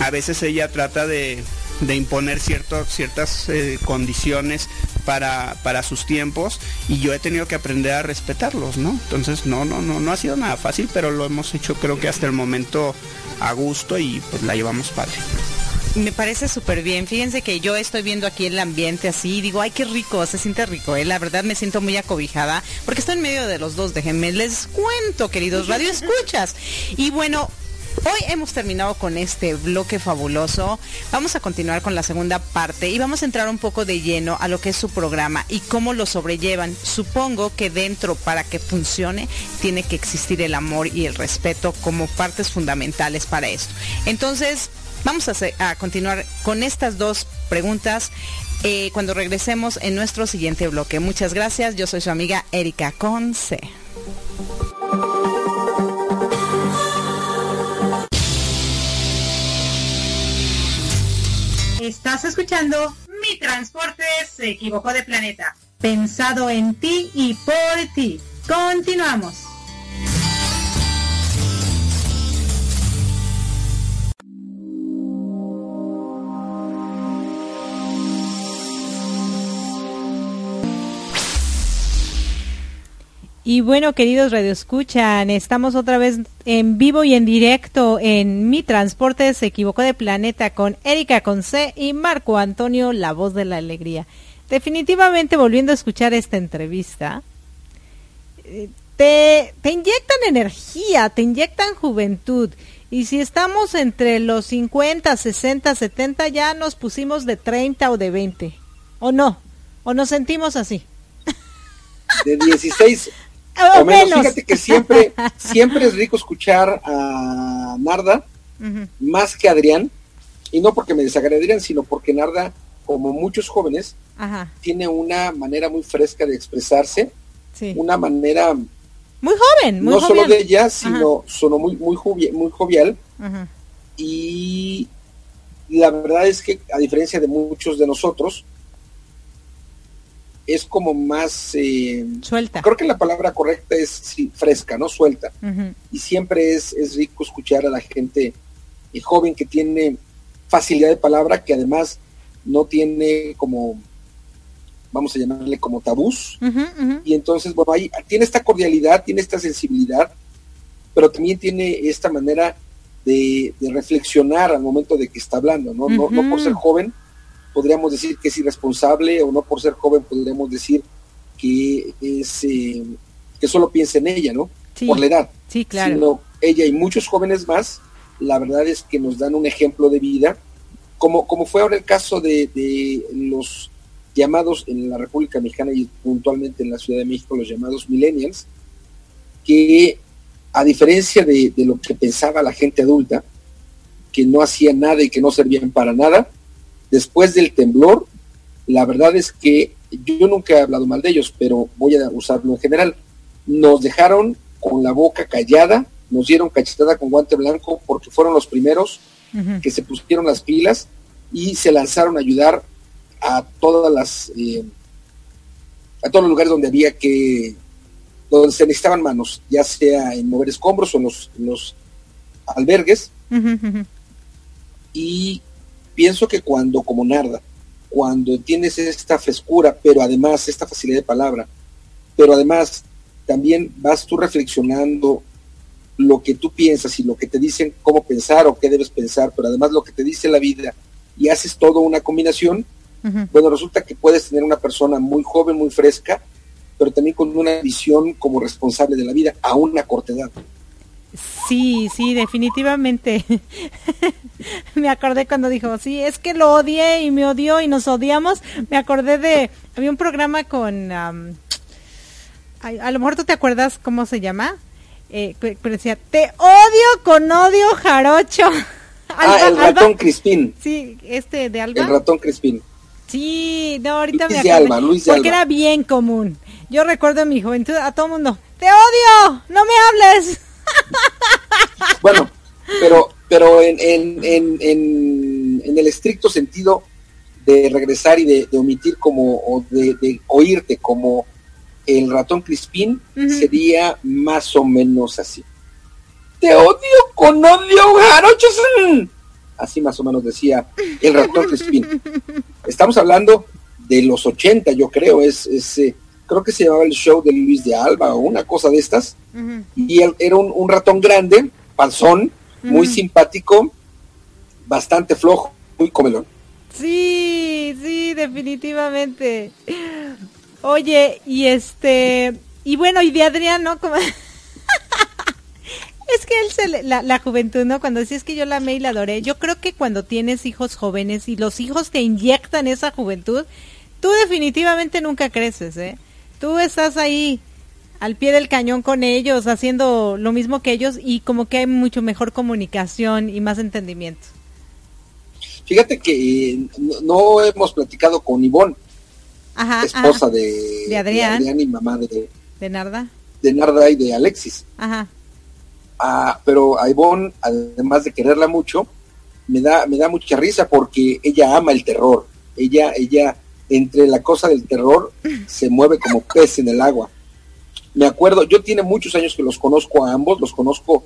Speaker 4: a veces ella trata de, de imponer ciertas eh, condiciones para, para, sus tiempos y yo he tenido que aprender a respetarlos, ¿no? Entonces no, no, no, no ha sido nada fácil, pero lo hemos hecho creo que hasta el momento a gusto y pues la llevamos padre.
Speaker 10: Me parece súper bien. Fíjense que yo estoy viendo aquí el ambiente así digo, ay, qué rico, se siente rico. ¿eh? La verdad me siento muy acobijada porque estoy en medio de los dos. Déjenme, les cuento, queridos radio escuchas. Y bueno, Hoy hemos terminado con este bloque fabuloso. Vamos a continuar con la segunda parte y vamos a entrar un poco de lleno a lo que es su programa y cómo lo sobrellevan. Supongo que dentro, para que funcione, tiene que existir el amor y el respeto como partes fundamentales para esto. Entonces, vamos a, continuar con estas dos preguntas eh, cuando regresemos en nuestro siguiente bloque. Muchas gracias. Yo soy su amiga Erika Conce.
Speaker 5: Estás escuchando Mi Transporte se equivocó de planeta. Pensado en ti y por ti. Continuamos.
Speaker 6: Y bueno, queridos radioescuchan, estamos otra vez en vivo y en directo en Mi Transporte se equivocó de planeta con Erika Conce y Marco Antonio, la voz de la alegría. Definitivamente volviendo a escuchar esta entrevista, te, te inyectan energía, te inyectan juventud. Y si estamos entre los 50, 60, 70, ya nos pusimos de 30 o de 20. ¿O no? ¿O nos sentimos así?
Speaker 7: De 16
Speaker 6: o,
Speaker 7: o menos. menos. Fíjate que siempre, siempre es rico escuchar a Narda uh -huh. más que a Adrián. Y no porque me desagrade Adrián, sino porque Narda, como muchos jóvenes,
Speaker 6: Ajá.
Speaker 7: tiene una manera muy fresca de expresarse,
Speaker 6: sí.
Speaker 7: una manera
Speaker 6: Muy joven, muy
Speaker 7: No
Speaker 6: joven.
Speaker 7: solo de ella, sino sonó muy, muy, muy jovial.
Speaker 6: Ajá.
Speaker 7: Y la verdad es que, a diferencia de muchos de nosotros, es como más... eh,
Speaker 6: Suelta.
Speaker 7: Creo que la palabra correcta es sí, fresca, ¿no? Suelta. Y siempre es, es rico escuchar a la gente eh, joven que tiene facilidad de palabra, que además no tiene como, vamos a llamarle como tabús, y entonces, bueno, ahí tiene esta cordialidad, tiene esta sensibilidad, pero también tiene esta manera de, de reflexionar al momento de que está hablando, ¿no? no, no por ser joven podríamos decir que es irresponsable o no por ser joven podríamos decir que es eh, que solo piensa en ella, ¿no?
Speaker 6: Sí.
Speaker 7: Por la edad
Speaker 6: Sí, claro.
Speaker 7: sino ella y muchos jóvenes más, la verdad es que nos dan un ejemplo de vida, como, como fue ahora el caso de, de los llamados en la República Mexicana y puntualmente en la Ciudad de México, los llamados millennials, que a diferencia de, de lo que pensaba la gente adulta, que no hacían nada y que no servían para nada, después del temblor, la verdad es que yo nunca he hablado mal de ellos, pero voy a usarlo en general, nos dejaron con la boca callada, nos dieron cachetada con guante blanco porque fueron los primeros que se pusieron las pilas y se lanzaron a ayudar a todas las eh, a todos los lugares donde había que donde se necesitaban manos, ya sea en mover escombros o en los, en los albergues. Y pienso que cuando como Narda, cuando tienes esta frescura, pero además esta facilidad de palabra, pero además también vas tú reflexionando lo que tú piensas y lo que te dicen cómo pensar o qué debes pensar, pero además lo que te dice la vida y haces todo una combinación, bueno, resulta que puedes tener una persona muy joven, muy fresca, pero también con una visión como responsable de la vida a una corta edad.
Speaker 6: Sí, sí, definitivamente. me acordé cuando dijo, sí, es que lo odié y me odió y nos odiamos. Me acordé de, había un programa con, ay, a lo mejor tú te acuerdas cómo se llama, eh, pero decía, te odio con odio jarocho.
Speaker 7: ah, el
Speaker 6: Alba-
Speaker 7: ratón Crispín,
Speaker 6: Sí, este de Alba.
Speaker 7: el ratón Crispín.
Speaker 6: Sí, no, ahorita
Speaker 7: Luis
Speaker 6: me
Speaker 7: de
Speaker 6: acordé.
Speaker 7: Alba, Luis de
Speaker 6: porque
Speaker 7: Alba.
Speaker 6: era bien común. Yo recuerdo en mi juventud a todo mundo, te odio, no me hables.
Speaker 7: Bueno, pero, pero en, en, en, en, el estricto sentido de regresar y de, de omitir como, o de, de oírte como el ratón Crispín, sería más o menos así. Te odio con odio, jarochos. Así más o menos decía el ratón Crispín. Estamos hablando de los 80, yo creo, es, es eh, creo que se llamaba el show de Luis de Alba o una cosa de estas y él era un, un ratón grande, panzón, muy simpático, bastante flojo, muy comelón.
Speaker 6: Sí, sí, definitivamente. Oye, y este, y bueno, y de Adrián, ¿no? Como- es que él se le- la, la juventud, ¿no? Cuando decís que yo la amé y la adoré, yo creo que cuando tienes hijos jóvenes y los hijos te inyectan esa juventud, tú definitivamente nunca creces, ¿eh? Tú estás ahí al pie del cañón con ellos, haciendo lo mismo que ellos y como que hay mucho mejor comunicación y más entendimiento.
Speaker 7: Fíjate que eh, no, hemos platicado con Ivonne,
Speaker 6: Ajá,
Speaker 7: esposa
Speaker 6: ajá.
Speaker 7: de,
Speaker 6: De Adrián.
Speaker 7: y mamá de,
Speaker 6: de Narda.
Speaker 7: de Narda y de Alexis.
Speaker 6: Ajá.
Speaker 7: Ah, pero a Ivonne, además de quererla mucho, me da, me da mucha risa porque ella ama el terror. Ella, ella, entre la cosa del terror, se mueve como pez en el agua. Me acuerdo, yo tiene muchos años que los conozco a ambos, los conozco,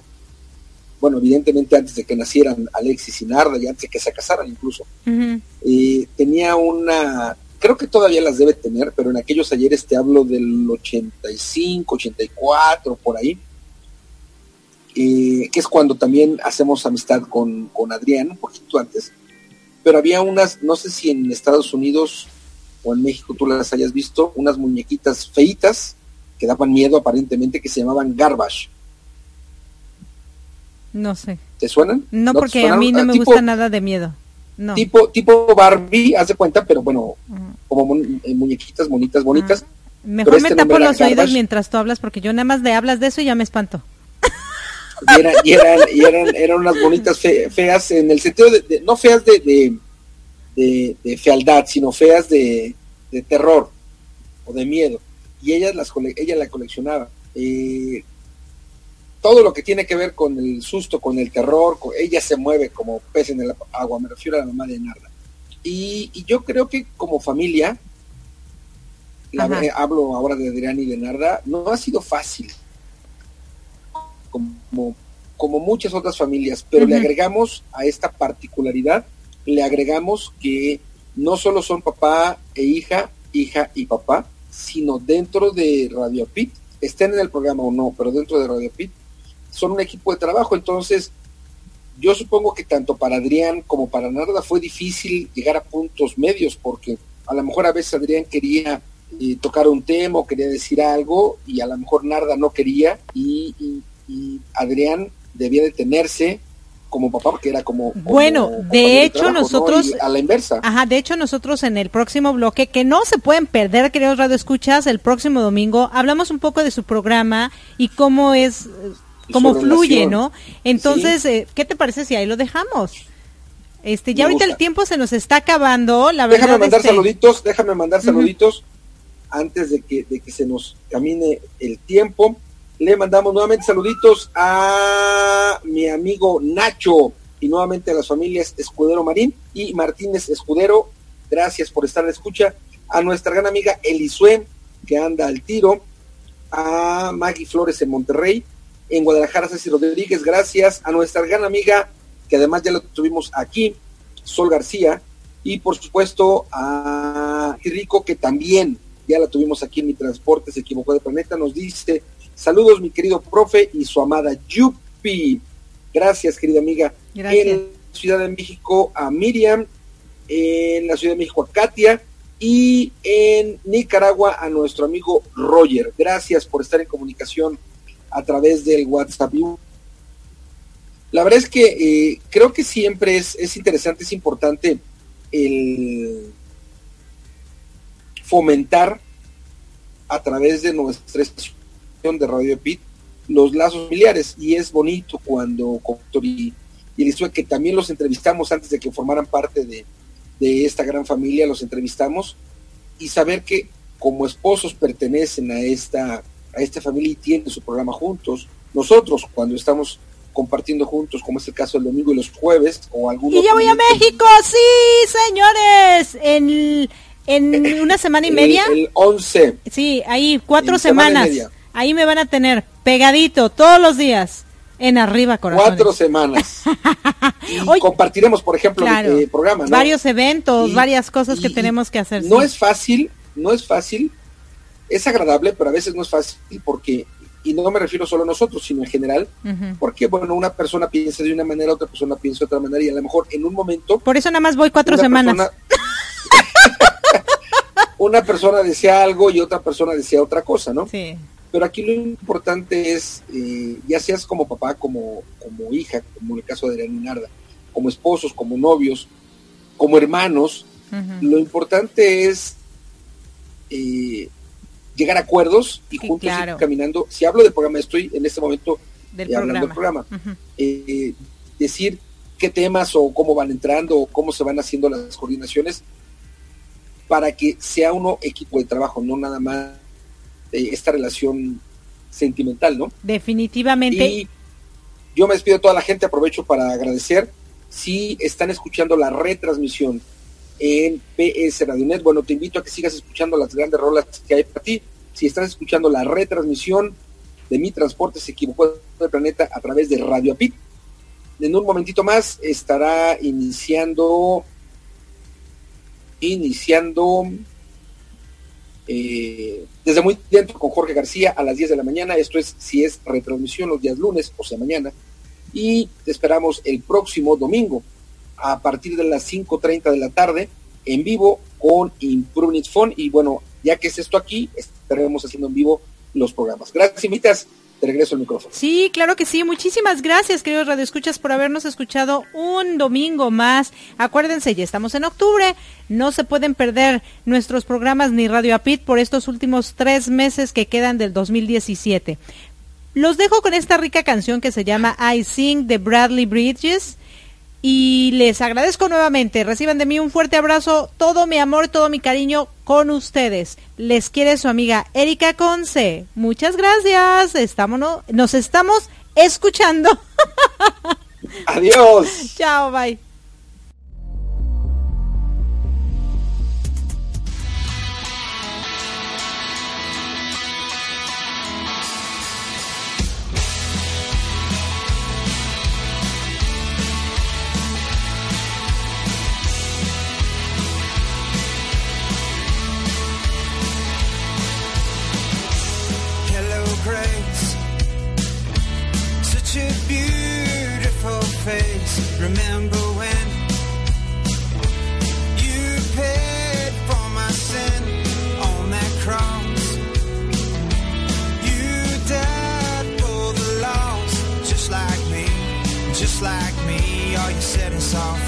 Speaker 7: bueno, evidentemente antes de que nacieran Alexis y Narda y antes de que se casaran incluso. Eh, tenía una, creo que todavía las debe tener, pero en aquellos ayeres te hablo del 85, 84, por ahí, eh, que es cuando también hacemos amistad con, con Adrián, un poquito antes, pero había unas, no sé si en Estados Unidos o en México tú las hayas visto, unas muñequitas feitas que daban miedo aparentemente, que se llamaban Garbage.
Speaker 6: No sé.
Speaker 7: ¿Te suenan?
Speaker 6: No, porque a mí no
Speaker 7: Ah,
Speaker 6: me
Speaker 7: tipo-
Speaker 6: gusta nada de miedo. No.
Speaker 7: Tipo, tipo Barbie, haz de cuenta, pero bueno, como eh, muñequitas bonitas, bonitas.
Speaker 6: Mejor
Speaker 7: pero
Speaker 6: me
Speaker 7: este
Speaker 6: tapo
Speaker 7: nombre era
Speaker 6: los oídos
Speaker 7: Garbage.
Speaker 6: mientras tú hablas porque yo nada más de hablas de eso y ya me espanto.
Speaker 7: y, era- y eran, y eran, eran unas bonitas fe- feas en el sentido de, de- no feas de, de, de- de fealdad, sino feas de, de terror o de miedo. Y ella las ella la coleccionaba. eh, todo lo que tiene que ver con el susto, con el terror, ella se mueve como pez en el agua, me refiero a la mamá de Narda. Y, yo creo que como familia, hablo ahora de Adrián y de Narda, no ha sido fácil, como, como muchas otras familias, pero le agregamos a esta particularidad, le agregamos que no solo son papá e hija, hija y papá, sino dentro de Radio Pit, estén en el programa o no, pero dentro de Radio Pit, son un equipo de trabajo. Entonces, yo supongo que tanto para Adrián como para Narda fue difícil llegar a puntos medios, porque a lo mejor a veces Adrián quería eh, tocar un tema o quería decir algo, y a lo mejor Narda no quería, y, y Adrián debía detenerse como papá porque era como,
Speaker 6: bueno de hecho nosotros
Speaker 7: a la inversa.
Speaker 6: Ajá de hecho nosotros en el próximo bloque que no se pueden perder queridos radio escuchas el próximo domingo hablamos un poco de su programa y cómo es cómo fluye no entonces eh, qué te parece si ahí lo dejamos este ya ahorita el tiempo se nos está acabando la verdad
Speaker 7: déjame mandar saluditos déjame mandar saluditos antes de que de que se nos camine el tiempo le mandamos nuevamente saluditos a mi amigo Nacho y nuevamente a las familias Escudero Marín y Martínez Escudero. Gracias por estar en escucha. A nuestra gran amiga Elisue, que anda al tiro. A Maggie Flores en Monterrey. En Guadalajara, Ceci Rodríguez, gracias. A nuestra gran amiga, que además ya lo tuvimos aquí, Sol García. Y por supuesto a Rico, que también ya la tuvimos aquí en mi transporte, se equivocó de planeta, nos dice Saludos, mi querido profe y su amada Yupi. Gracias, querida amiga.
Speaker 6: Gracias.
Speaker 7: En Ciudad de México a Miriam, en la Ciudad de México a Katia y en Nicaragua a nuestro amigo Roger. Gracias por estar en comunicación a través del WhatsApp. La verdad es que eh, creo que siempre es, es interesante, es importante el fomentar a través de nuestra de Radio Pit los lazos familiares y es bonito cuando y, y que también los entrevistamos antes de que formaran parte de, esta gran familia, los entrevistamos y saber que como esposos pertenecen a esta, a esta familia y tienen su programa juntos. Nosotros cuando estamos compartiendo juntos, como es el caso del domingo y los jueves, o algún
Speaker 6: Y ya voy a México, sí, señores, en, en una semana y media.
Speaker 7: El, 11.
Speaker 6: Sí, ahí, cuatro semanas. Ahí me van a tener pegadito todos los días en arriba corazón.
Speaker 7: Cuatro semanas. y compartiremos, por ejemplo, el programa.
Speaker 6: Varios eventos, varias cosas que tenemos que hacer.
Speaker 7: No es fácil, no es fácil. Es agradable, pero a veces no es fácil porque, y no me refiero solo a nosotros, sino en general, porque, bueno, una persona piensa de una manera, otra persona piensa de otra manera, y a lo mejor en un momento...
Speaker 6: Por eso nada más voy cuatro semanas.
Speaker 7: una persona decía algo y otra persona decía otra cosa, ¿no?
Speaker 6: Sí.
Speaker 7: Pero aquí lo importante es, eh, ya seas como papá, como, como hija, como en el caso de Narda, como esposos, como novios, como hermanos, lo importante es eh, llegar a acuerdos y juntos ir caminando. Si hablo del programa, estoy en este momento
Speaker 6: del
Speaker 7: hablando del programa. Eh, decir qué temas o cómo van entrando o cómo se van haciendo las coordinaciones para que sea uno equipo de trabajo, no nada más esta relación sentimental, ¿no?
Speaker 6: Definitivamente.
Speaker 7: Y yo me despido de toda la gente, aprovecho para agradecer. Si están escuchando la retransmisión en PS Radionet, bueno, te invito a que sigas escuchando las grandes rolas que hay para ti. Si estás escuchando la retransmisión de Mi Transporte se equivocó del planeta a través de Radio Apit, en un momentito más estará iniciando iniciando eh, desde muy dentro con Jorge García a las 10 de la mañana. Esto es si es retransmisión los días lunes, o sea, mañana. Y te esperamos el próximo domingo a partir de las 5.30 de la tarde en vivo con Improving Phone. Y bueno, ya que es esto aquí, estaremos haciendo en vivo los programas. Gracias, invitas te regreso el micrófono.
Speaker 6: Sí, claro que sí. Muchísimas gracias, queridos radioescuchas, por habernos escuchado un domingo más. Acuérdense, ya estamos en octubre. No se pueden perder nuestros programas ni Radio Apit por estos últimos tres meses que quedan del 2017. Los dejo con esta rica canción que se llama I Sing de Bradley Bridges. Y les agradezco nuevamente. Reciban de mí un fuerte abrazo, todo mi amor, todo mi cariño con ustedes. Les quiere su amiga Erika Conce. Muchas gracias. Estamos, nos estamos escuchando.
Speaker 7: Adiós.
Speaker 6: Chao, bye.
Speaker 11: Remember when you paid for my sin on that cross? You died for the lost, just like me, just like me. All you said is all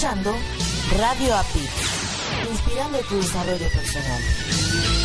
Speaker 1: Escuchando Radio API, inspirando tu desarrollo personal.